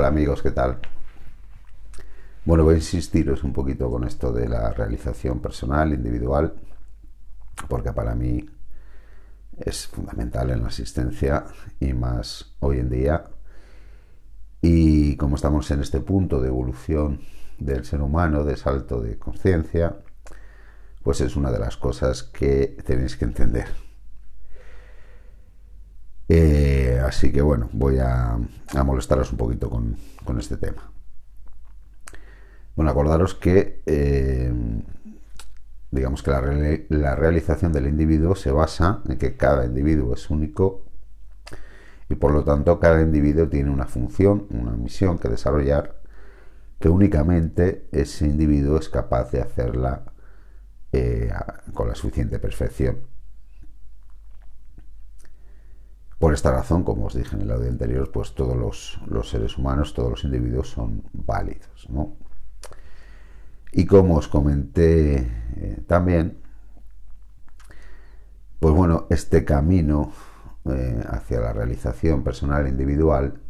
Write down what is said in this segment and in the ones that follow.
Hola amigos, ¿qué tal? Bueno, voy a insistiros un poquito con esto de la realización personal, individual, porque para mí es fundamental en la asistencia y más hoy en día. Y como estamos en este punto de evolución del ser humano, de salto de conciencia, pues es una de las cosas que tenéis que entender. Eh, así que bueno, voy a, molestaros un poquito con, este tema. Bueno, acordaros que eh, digamos que la, realización del individuo se basa en que cada individuo es único y por lo tanto cada individuo tiene una función, una misión que desarrollar que únicamente ese individuo es capaz de hacerla eh, con la suficiente perfección. Por esta razón, como os dije en el audio anterior, pues todos los, seres humanos, todos los individuos son válidos. Y como os comenté eh, también, pues bueno, este camino eh, hacia la realización personal e individual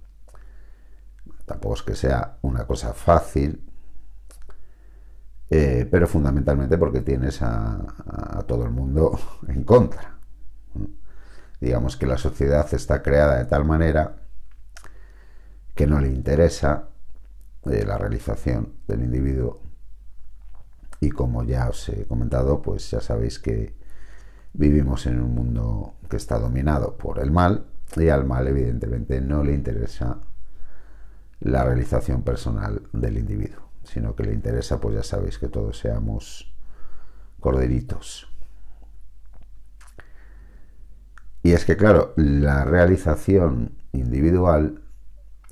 tampoco es que sea una cosa fácil, eh, pero fundamentalmente porque tienes a todo el mundo en contra digamos que la sociedad está creada de tal manera que no le interesa eh, la realización del individuo. Y como ya os he comentado pues ya sabéis que vivimos en un mundo que está dominado por el mal y al mal evidentemente no le interesa la realización personal del individuo sino que le interesa pues ya sabéis que todos seamos corderitos Y es que, claro, la realización individual,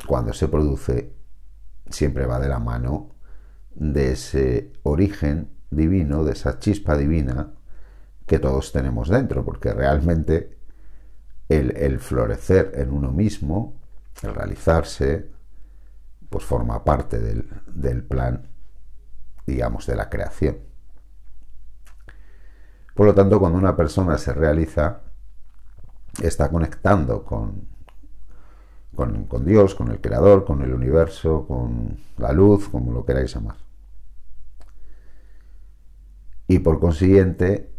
cuando se produce, siempre va de la mano de ese origen divino, de esa chispa divina que todos tenemos dentro, porque realmente el, florecer en uno mismo, el realizarse, pues forma parte del, plan, digamos, de la creación. Por lo tanto, cuando una persona se realiza, está conectando con, con, Dios, con el Creador, con el universo, con la luz, como lo queráis llamar. Y por consiguiente,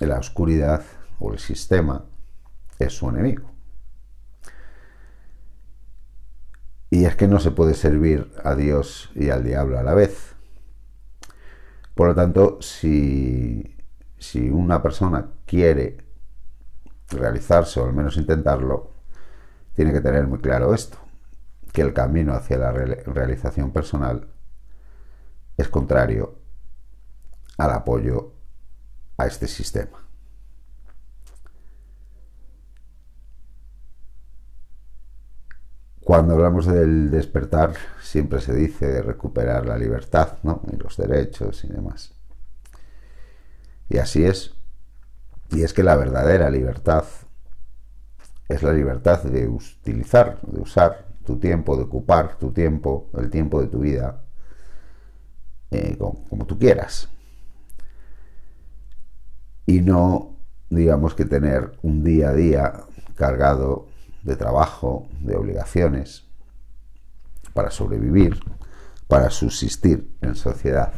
la oscuridad o el sistema es su enemigo. Y es que no se puede servir a Dios y al diablo a la vez. Por lo tanto, si, si una persona quiere realizarse o al menos intentarlo, tiene que tener muy claro esto, que el camino hacia la realización personal es contrario al apoyo a este sistema. Cuando hablamos del despertar, siempre se dice de recuperar la libertad ¿no? y los derechos y demás. Y así es, y es que la verdadera libertad es la libertad de utilizar, de usar tu tiempo, de ocupar tu tiempo, el tiempo de tu vida, eh, como, tú quieras. Y no, digamos que tener un día a día cargado de trabajo, de obligaciones, para sobrevivir, para subsistir en sociedad.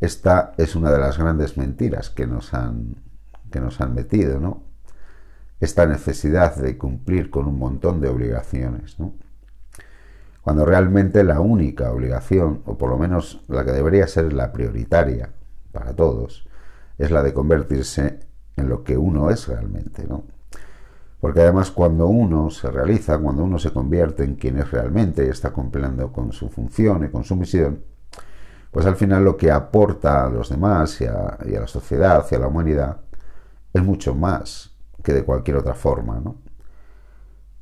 Esta es una de las grandes mentiras que nos han, que nos han metido. Esta necesidad de cumplir con un montón de obligaciones. Cuando realmente la única obligación, o por lo menos la que debería ser la prioritaria para todos, es la de convertirse en lo que uno es realmente, ¿no? Porque además cuando uno se realiza, cuando uno se convierte en quien es realmente y está cumpliendo con su función y con su misión, pues al final lo que aporta a los demás y a, la sociedad y a la humanidad es mucho más que de cualquier otra forma, ¿no?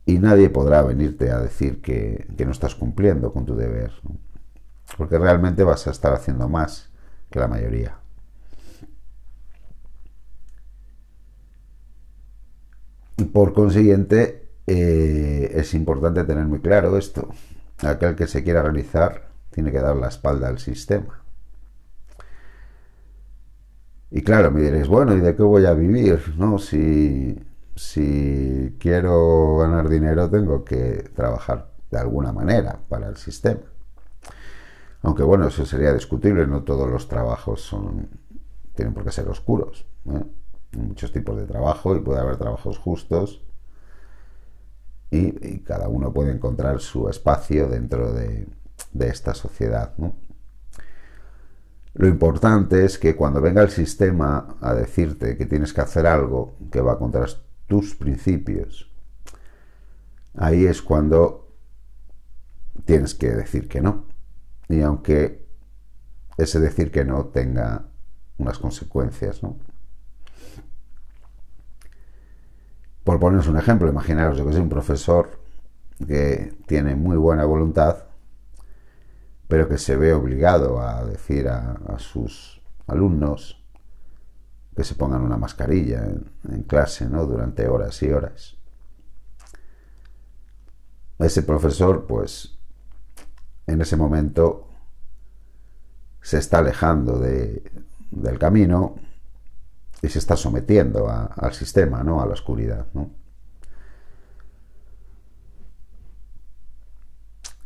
Y nadie podrá venirte a decir que, no estás cumpliendo con tu deber, porque realmente vas a estar haciendo más que la mayoría. Y por consiguiente, eh, es importante tener muy claro esto. Aquel que se quiera realizar tiene que dar la espalda al sistema. Y claro, me diréis, bueno, ¿y de qué voy a vivir? ¿No? Si, si quiero ganar dinero tengo que trabajar de alguna manera para el sistema. Aunque bueno, eso sería discutible, no todos los trabajos son, tienen por qué ser oscuros. ¿eh? Hay muchos tipos de trabajo y puede haber trabajos justos y, cada uno puede encontrar su espacio dentro de, esta sociedad. Lo importante es que cuando venga el sistema a decirte que tienes que hacer algo que va contra tus principios, ahí es cuando tienes que decir que no. Y aunque ese decir que no tenga unas consecuencias, ¿no? Por poneros un ejemplo, imaginaros que soy un profesor que tiene muy buena voluntad, pero que se ve obligado a decir a, sus alumnos que se pongan una mascarilla en, clase, ¿no? Durante horas y horas. Ese profesor, pues, en ese momento se está alejando del camino y se está sometiendo al sistema, ¿no? a la oscuridad.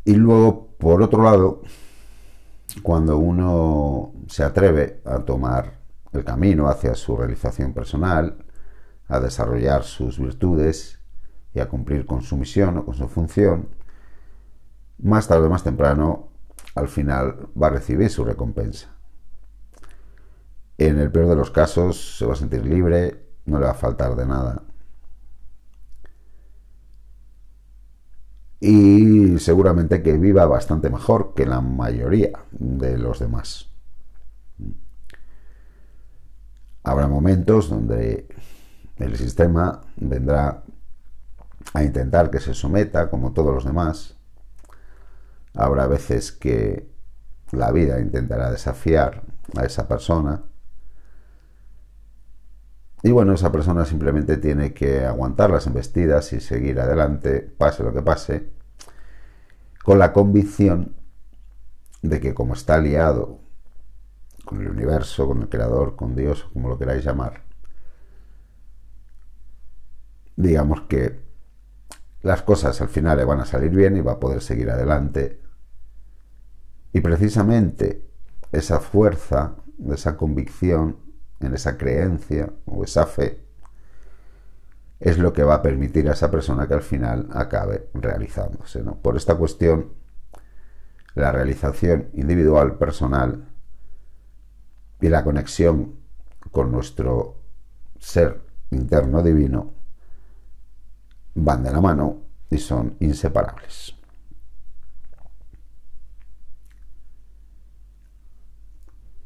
Y luego, por otro lado, cuando uno se atreve a tomar el camino hacia su realización personal, a desarrollar sus virtudes y a cumplir con su misión o con su función, más tarde o más temprano, al final va a recibir su recompensa. En el peor de los casos se va a sentir libre, no le va a faltar de nada. Y seguramente que viva bastante mejor que la mayoría de los demás. Habrá momentos donde el sistema vendrá a intentar que se someta como todos los demás. Habrá veces que la vida intentará desafiar a esa persona y bueno, esa persona simplemente tiene que aguantar las embestidas y seguir adelante, pase lo que pase, con la convicción de que como está aliado con el universo, con el creador, con Dios, como lo queráis llamar, digamos que las cosas al final le van a salir bien y va a poder seguir adelante. Y precisamente esa fuerza, esa convicción, en esa creencia o esa fe, es lo que va a permitir a esa persona que al final acabe realizándose. Por esta cuestión, la realización individual, personal y la conexión con nuestro ser interno divino van de la mano y son inseparables.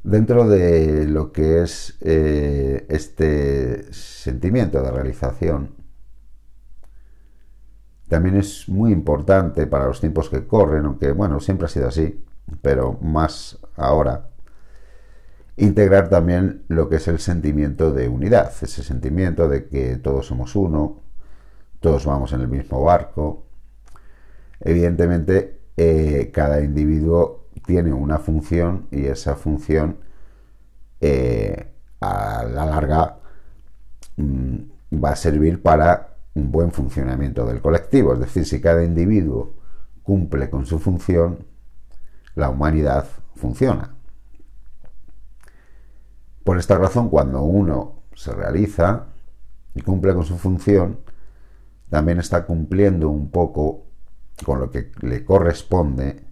Dentro de lo que es eh, este sentimiento de realización, también es muy importante para los tiempos que corren, aunque bueno, siempre ha sido así, pero más ahora, integrar también lo que es el sentimiento de unidad, ese sentimiento de que todos somos uno, todos vamos en el mismo barco. Evidentemente, eh, cada individuo tiene una función y esa función eh, a la larga mm, va a servir para un buen funcionamiento del colectivo. Es decir, si cada individuo cumple con su función, la humanidad funciona. Por esta razón, cuando uno se realiza y cumple con su función, también está cumpliendo un poco con lo que le corresponde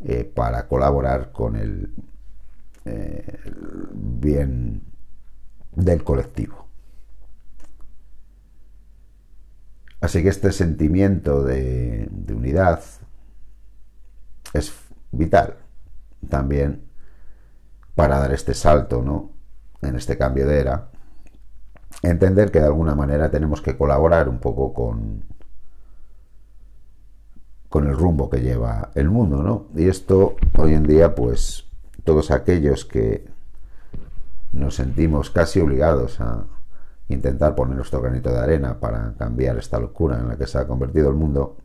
eh, para colaborar con el, eh, bien del colectivo. Así que este sentimiento de, unidad es vital también para dar este salto, ¿no? En este cambio de era. Entender que de alguna manera tenemos que colaborar un poco con, con el rumbo que lleva el mundo, ¿no? Y esto hoy en día, pues, todos aquellos que nos sentimos casi obligados a intentar poner nuestro granito de arena para cambiar esta locura en la que se ha convertido el mundo,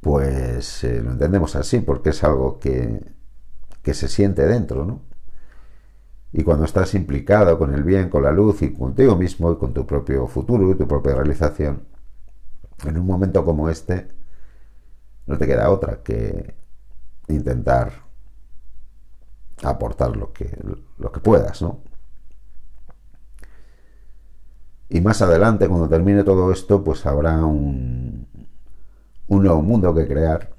pues eh, lo entendemos así, porque es algo que, que se siente dentro, ¿no? Y cuando estás implicado con el bien, con la luz y contigo mismo y con tu propio futuro y tu propia realización, En un momento como este, no te queda otra que intentar aportar lo que, lo que puedas, ¿no? Y más adelante, cuando termine todo esto, pues habrá un, un nuevo mundo que crear.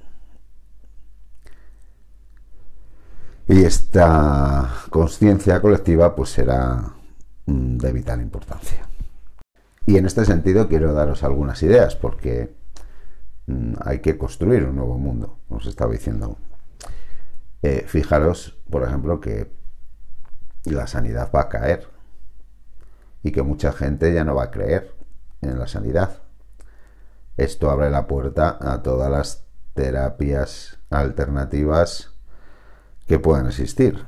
Y esta conciencia colectiva pues será mm, de vital importancia. Y en este sentido quiero daros algunas ideas porque mm, hay que construir un nuevo mundo, os estaba diciendo. Eh, fijaros, por ejemplo, que la sanidad va a caer y que mucha gente ya no va a creer en la sanidad. Esto abre la puerta a todas las terapias alternativas que puedan existir.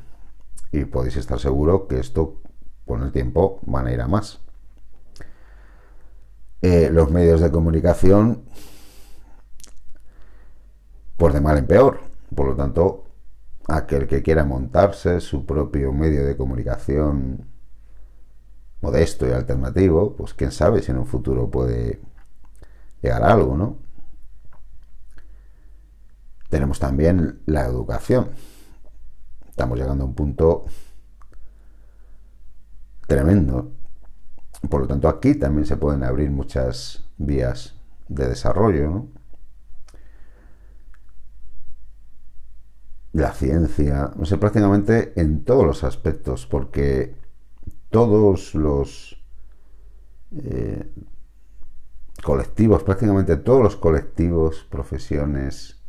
Y podéis estar seguro que esto con el tiempo van a ir a más. Eh, los medios de comunicación, por de mal en peor. Por lo tanto, aquel que quiera montarse su propio medio de comunicación modesto y alternativo, pues quién sabe si en un futuro puede llegar a algo, ¿no? Tenemos también la educación. Estamos llegando a un punto tremendo. Por lo tanto, aquí también se pueden abrir muchas vías de desarrollo, ¿no? La ciencia, no sé, prácticamente en todos los aspectos, porque todos los eh, colectivos, prácticamente todos los colectivos, profesiones,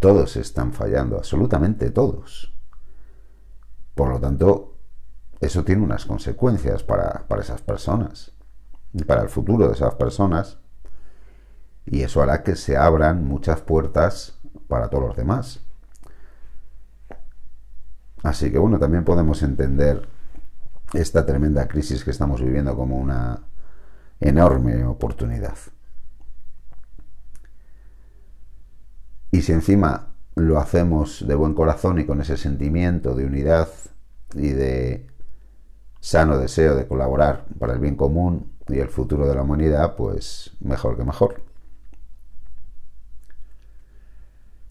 todos están fallando, absolutamente todos. Por lo tanto, eso tiene unas consecuencias para, para esas personas y para el futuro de esas personas. Y eso hará que se abran muchas puertas para todos los demás. Así que bueno, también podemos entender esta tremenda crisis que estamos viviendo como una enorme oportunidad. Y si encima lo hacemos de buen corazón y con ese sentimiento de unidad y de sano deseo de colaborar para el bien común y el futuro de la humanidad, pues mejor que mejor.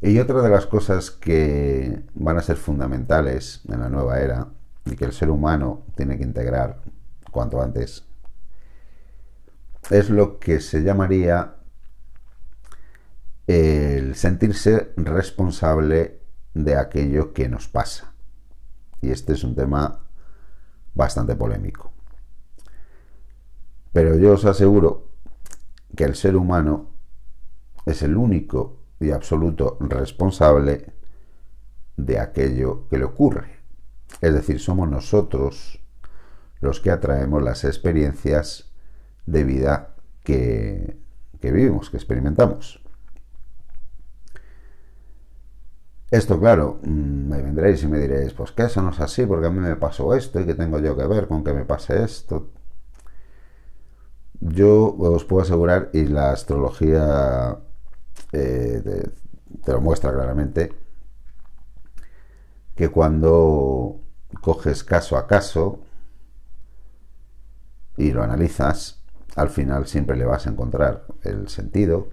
Y otra de las cosas que van a ser fundamentales en la nueva era y que el ser humano tiene que integrar cuanto antes es lo que se llamaría el sentirse responsable de aquello que nos pasa. Y este es un tema bastante polémico. Pero yo os aseguro que el ser humano es el único y absoluto responsable de aquello que le ocurre. Es decir, somos nosotros los que atraemos las experiencias de vida que, vivimos, que experimentamos. Esto, claro, mm, me vendréis y me diréis, pues que eso no es así, porque a mí me pasó esto y que tengo yo que ver con que me pase esto. Yo os puedo asegurar, y la astrología eh, te lo muestra claramente, que cuando coges caso a caso y lo analizas, al final siempre le vas a encontrar el sentido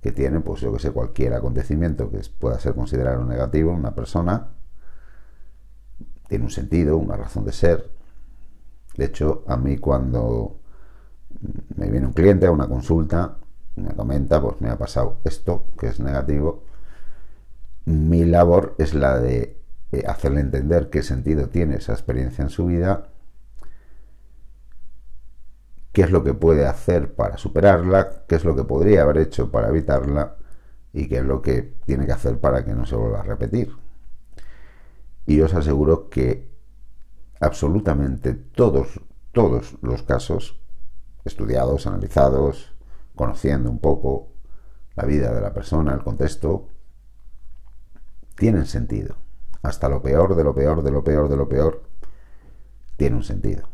que tiene, pues yo que sé, cualquier acontecimiento que pueda ser considerado negativo en una persona, tiene un sentido, una razón de ser. De hecho, a mí cuando me viene un cliente a una consulta, me comenta, pues me ha pasado esto, que es negativo, mi labor es la de eh, hacerle entender qué sentido tiene esa experiencia en su vida, qué es lo que puede hacer para superarla, qué es lo que podría haber hecho para evitarla y qué es lo que tiene que hacer para que no se vuelva a repetir. Y os aseguro que absolutamente todos, todos los casos estudiados, analizados, conociendo un poco la vida de la persona, el contexto, tienen sentido. Hasta lo peor de lo peor de lo peor de lo peor tiene un sentido.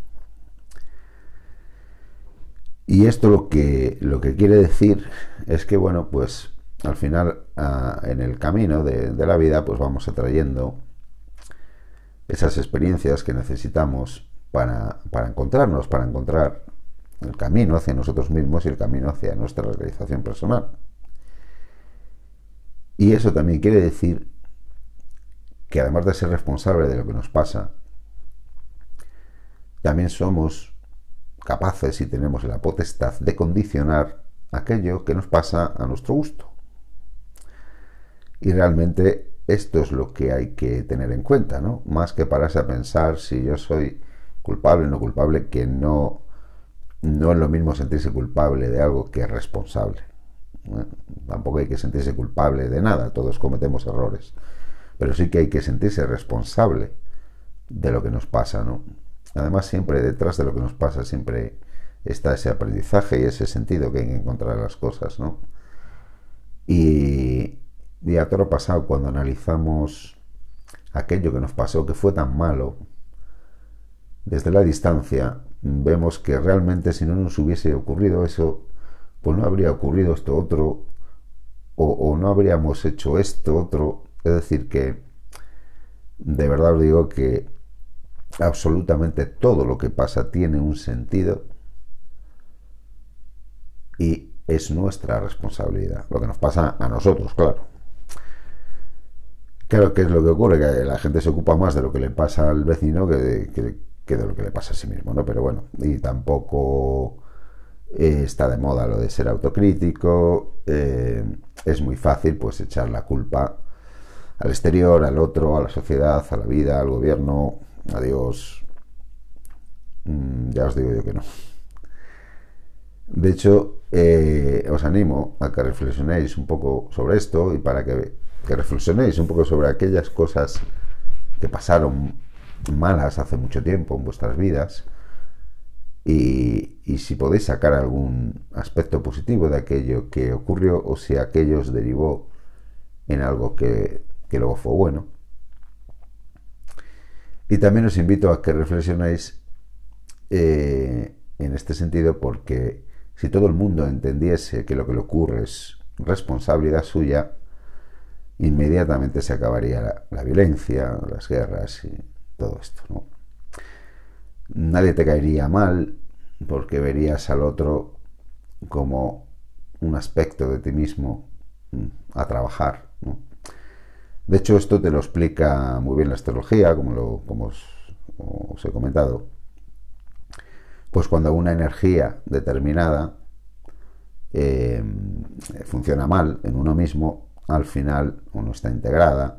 Y esto lo que, lo que quiere decir es que, bueno, pues al final ah, en el camino de, de, la vida, pues vamos atrayendo esas experiencias que necesitamos para, para encontrarnos, para encontrar el camino hacia nosotros mismos y el camino hacia nuestra realización personal. Y eso también quiere decir que además de ser responsable de lo que nos pasa, también somos capaces y tenemos la potestad de condicionar aquello que nos pasa a nuestro gusto. Y realmente esto es lo que hay que tener en cuenta, ¿no? Más que pararse a pensar si yo soy culpable o no culpable, que no, no es lo mismo sentirse culpable de algo que responsable. Tampoco hay que sentirse culpable de nada, todos cometemos errores. Pero sí que hay que sentirse responsable de lo que nos pasa, ¿no? Además, siempre detrás de lo que nos pasa, siempre está ese aprendizaje y ese sentido que hay que encontrar las cosas, ¿no? Y, y a todo pasado, cuando analizamos aquello que nos pasó, que fue tan malo, desde la distancia, vemos que realmente si no nos hubiese ocurrido eso, pues no habría ocurrido esto otro, o, no habríamos hecho esto otro. Es decir, que de verdad os digo que absolutamente todo lo que pasa tiene un sentido y es nuestra responsabilidad. Lo que nos pasa a nosotros, claro. Claro, ¿qué es lo que ocurre? Que la gente se ocupa más de lo que le pasa al vecino que de, que, de lo que le pasa a sí mismo, ¿no? Pero bueno, y tampoco eh, está de moda lo de ser autocrítico. Eh, es muy fácil, pues, echar la culpa al exterior, al otro, a la sociedad, a la vida, al gobierno, Adiós. Mm, ya os digo yo que no. De hecho, eh, os animo a que reflexionéis un poco sobre esto y para que, reflexionéis un poco sobre aquellas cosas que pasaron malas hace mucho tiempo en vuestras vidas y, si podéis sacar algún aspecto positivo de aquello que ocurrió o si aquello os derivó en algo que, luego fue bueno. Y también os invito a que reflexionéis eh, en este sentido porque si todo el mundo entendiese que lo que le ocurre es responsabilidad suya, inmediatamente se acabaría la, violencia, las guerras y todo esto. Nadie te caería mal porque verías al otro como un aspecto de ti mismo mm, a trabajar. De hecho, esto te lo explica muy bien la astrología, como, lo, os, he comentado. Pues cuando una energía determinada eh, funciona mal en uno mismo, al final uno está integrada,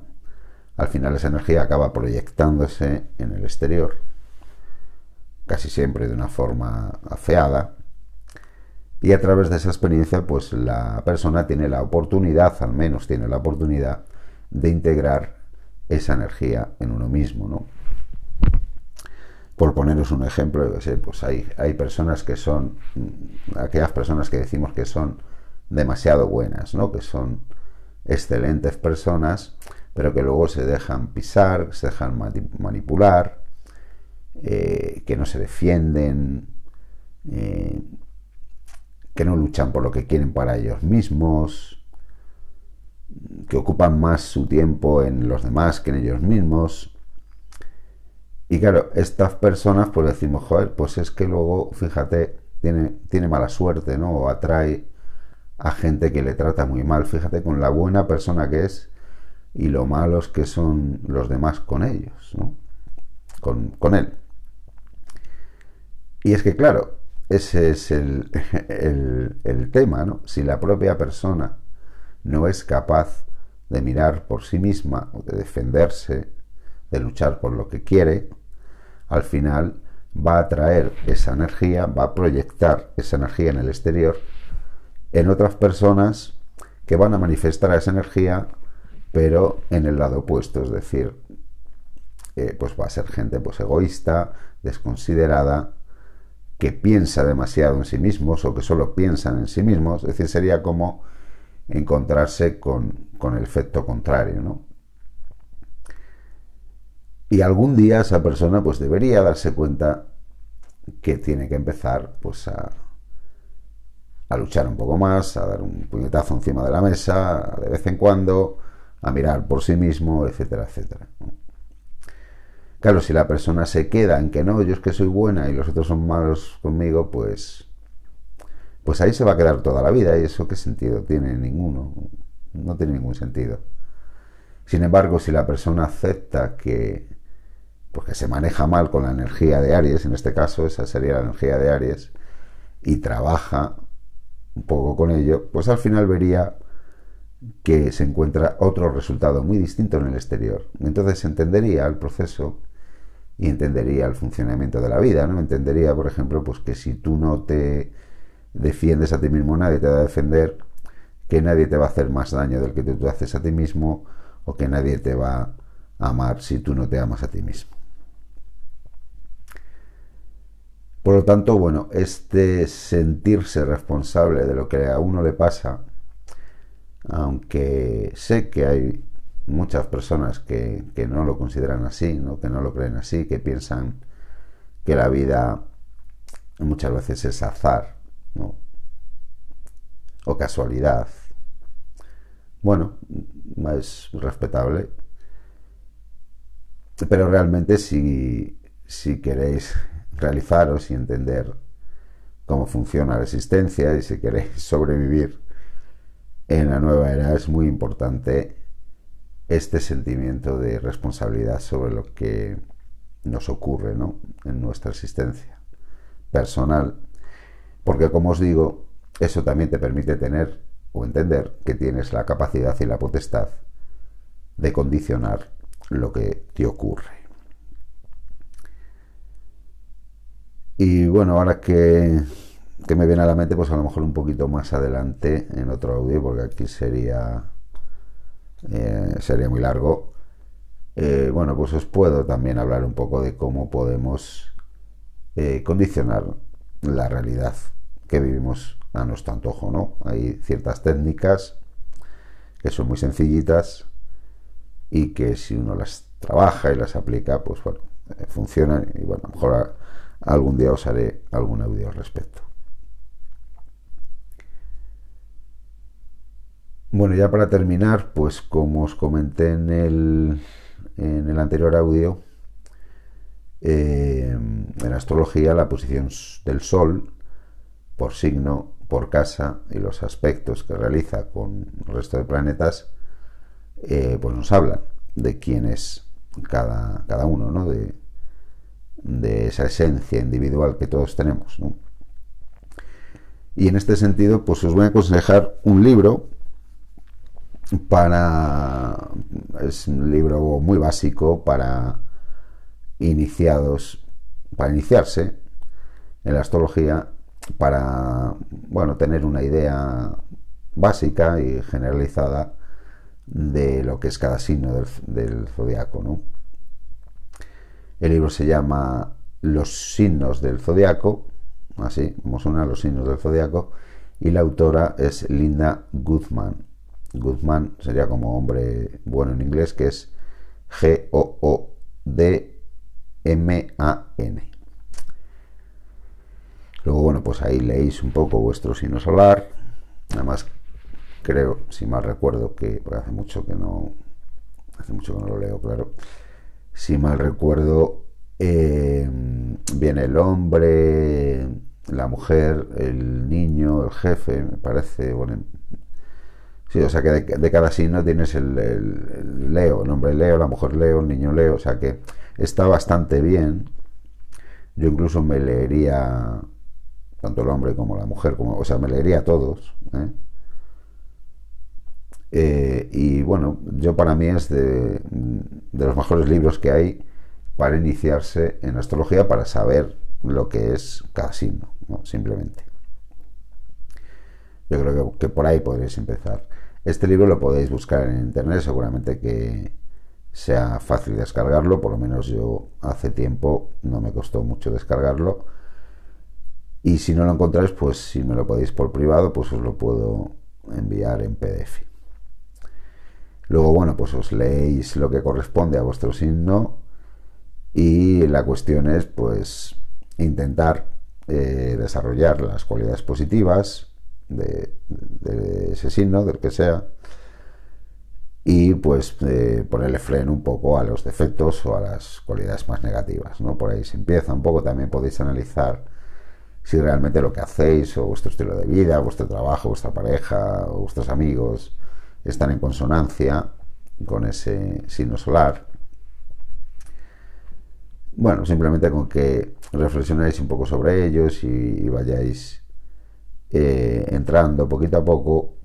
al final esa energía acaba proyectándose en el exterior, casi siempre de una forma afeada, y a través de esa experiencia, pues la persona tiene la oportunidad, al menos tiene la oportunidad, de integrar esa energía en uno mismo, ¿no? Por poneros un ejemplo, pues hay, hay personas que son, aquellas personas que decimos que son demasiado buenas, ¿no? Que son excelentes personas, pero que luego se dejan pisar, se dejan manipular, eh, que no se defienden, eh, que no luchan por lo que quieren para ellos mismos, que ocupan más su tiempo en los demás que en ellos mismos. Y claro, estas personas pues decimos, joder, pues es que luego, fíjate, tiene, tiene mala suerte, ¿no? O atrae a gente que le trata muy mal, fíjate con la buena persona que es y lo malos que son los demás con ellos, ¿no? Con, con él. Y es que claro, ese es el, el, el tema, ¿no? Si la propia persona no es capaz de mirar por sí misma de defenderse, de luchar por lo que quiere, al final va a traer esa energía, va a proyectar esa energía en el exterior en otras personas que van a manifestar esa energía, pero en el lado opuesto, es decir, eh, pues va a ser gente pues egoísta, desconsiderada, que piensa demasiado en sí mismos o que solo piensan en sí mismos, es decir, sería como encontrarse con, el efecto contrario, ¿no? Y algún día esa persona pues debería darse cuenta que tiene que empezar pues a, a luchar un poco más, a dar un puñetazo encima de la mesa de vez en cuando, a mirar por sí mismo, etcétera, etcétera. Claro, si la persona se queda en que no, yo es que soy buena y los otros son malos conmigo, pues pues ahí se va a quedar toda la vida y eso qué sentido tiene ninguno, no tiene ningún sentido. Sin embargo, si la persona acepta que, porque se maneja mal con la energía de Aries, en este caso, esa sería la energía de Aries, y trabaja un poco con ello, pues al final vería que se encuentra otro resultado muy distinto en el exterior. Entonces entendería el proceso y entendería el funcionamiento de la vida, ¿no? Entendería, por ejemplo, pues que si tú no te defiendes a ti mismo, nadie te va a defender, que nadie te va a hacer más daño del que tú haces a ti mismo, o que nadie te va a amar si tú no te amas a ti mismo. Por lo tanto, bueno, este sentirse responsable de lo que a uno le pasa, aunque sé que hay muchas personas que, no lo consideran así, ¿no? que no lo creen así, que piensan que la vida muchas veces es azar ¿no? o casualidad. Bueno, es respetable, pero realmente si, si queréis realizaros y entender cómo funciona la existencia y si queréis sobrevivir en la nueva era es muy importante este sentimiento de responsabilidad sobre lo que nos ocurre ¿no? en nuestra existencia personal. Porque como os digo, eso también te permite tener o entender que tienes la capacidad y la potestad de condicionar lo que te ocurre. Y bueno, ahora que, me viene a la mente, pues a lo mejor un poquito más adelante en otro audio, porque aquí sería, eh, sería muy largo. Eh, bueno, pues os puedo también hablar un poco de cómo podemos eh, condicionar la realidad que vivimos a nuestro antojo, ¿no? Hay ciertas técnicas que son muy sencillitas y que si uno las trabaja y las aplica, pues bueno, funcionan y bueno, a lo mejor Algún día os haré algún audio al respecto. Bueno, ya para terminar, pues como os comenté en el, en el anterior audio, eh, en astrología la posición del Sol por signo, por casa y los aspectos que realiza con el resto de planetas, eh, pues nos hablan de quién es cada, cada uno, ¿no? De, esa esencia individual que todos tenemos. Y en este sentido, pues os voy a aconsejar un libro para... Es un libro muy básico para iniciados, para iniciarse en la astrología, para, bueno, tener una idea básica y generalizada de lo que es cada signo del, zodiaco. El libro se llama Los signos del zodiaco, así como suena los signos del zodiaco, y la autora es Linda Guzman. Guzman sería como hombre bueno en inglés, que es G-O-O-D-M-A-N. Luego, bueno, pues ahí leéis un poco vuestro signo solar. Además, creo, si mal recuerdo, que hace mucho que no. Hace mucho que no lo leo, claro si mal recuerdo, eh, viene el hombre, la mujer, el niño, el jefe, me parece. Bueno, sí, o sea que de, cada signo tienes el, Leo, el hombre Leo, la mujer Leo, el niño Leo, o sea que está bastante bien. Yo incluso me leería tanto el hombre como la mujer, como, o sea, me leería a todos. ¿eh? Eh, y bueno, yo para mí es de, los mejores libros que hay para iniciarse en astrología, para saber lo que es cada signo, simplemente. Yo creo que, por ahí podréis empezar. Este libro lo podéis buscar en internet, seguramente que sea fácil descargarlo, por lo menos yo hace tiempo no me costó mucho descargarlo. Y si no lo encontráis, pues si me lo podéis por privado, pues os lo puedo enviar en PDF. Luego, bueno, pues os leéis lo que corresponde a vuestro signo y la cuestión es, pues, intentar eh, desarrollar las cualidades positivas de, ese signo, del que sea, y pues eh, ponerle freno un poco a los defectos o a las cualidades más negativas, ¿no? Por ahí se empieza un poco, también podéis analizar si realmente lo que hacéis o vuestro estilo de vida, vuestro trabajo, vuestra pareja o vuestros amigos están en consonancia con ese signo solar. Bueno, simplemente con que reflexionéis un poco sobre ellos y, vayáis eh, entrando poquito a poco,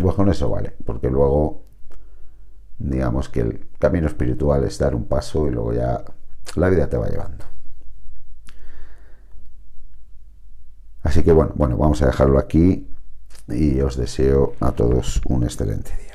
pues con eso vale, porque luego digamos que el camino espiritual es dar un paso y luego ya la vida te va llevando. Así que bueno, bueno, vamos a dejarlo aquí y os deseo a todos un excelente día.